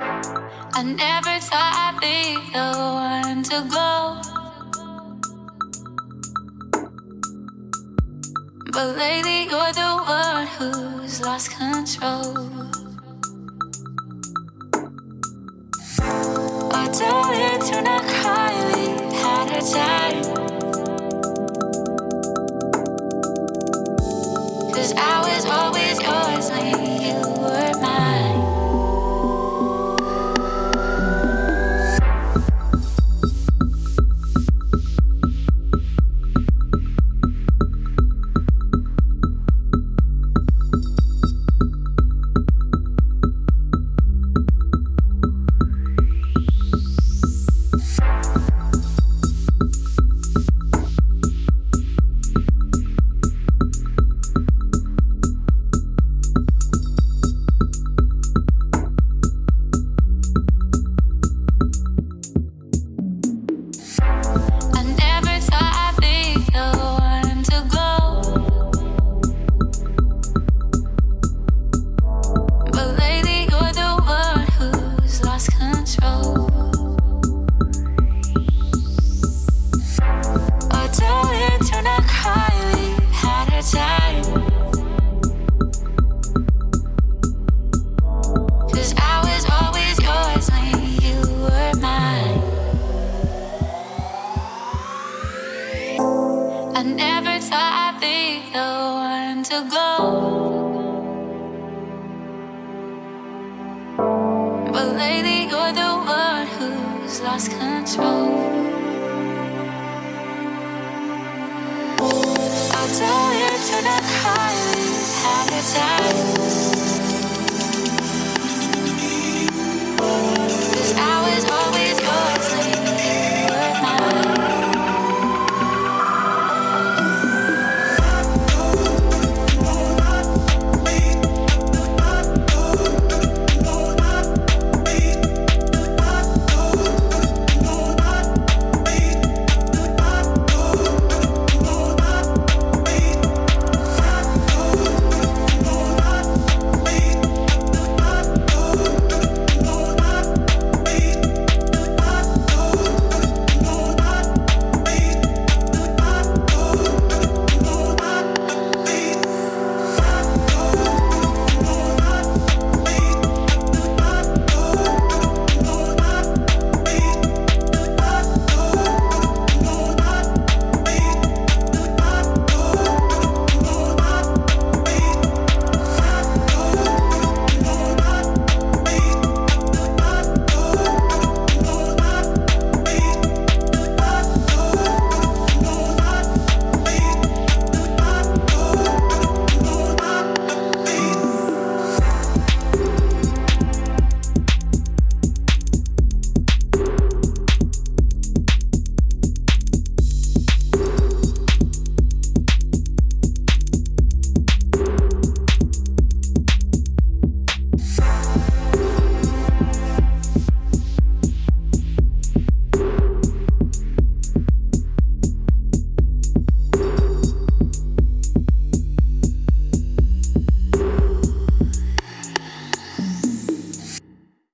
I never thought I'd be the one to go. But lately, you're the one who's lost control. I'd be the one to go. But lately, you're the one who's lost control. Oh, darling, do not cry, we've had our time.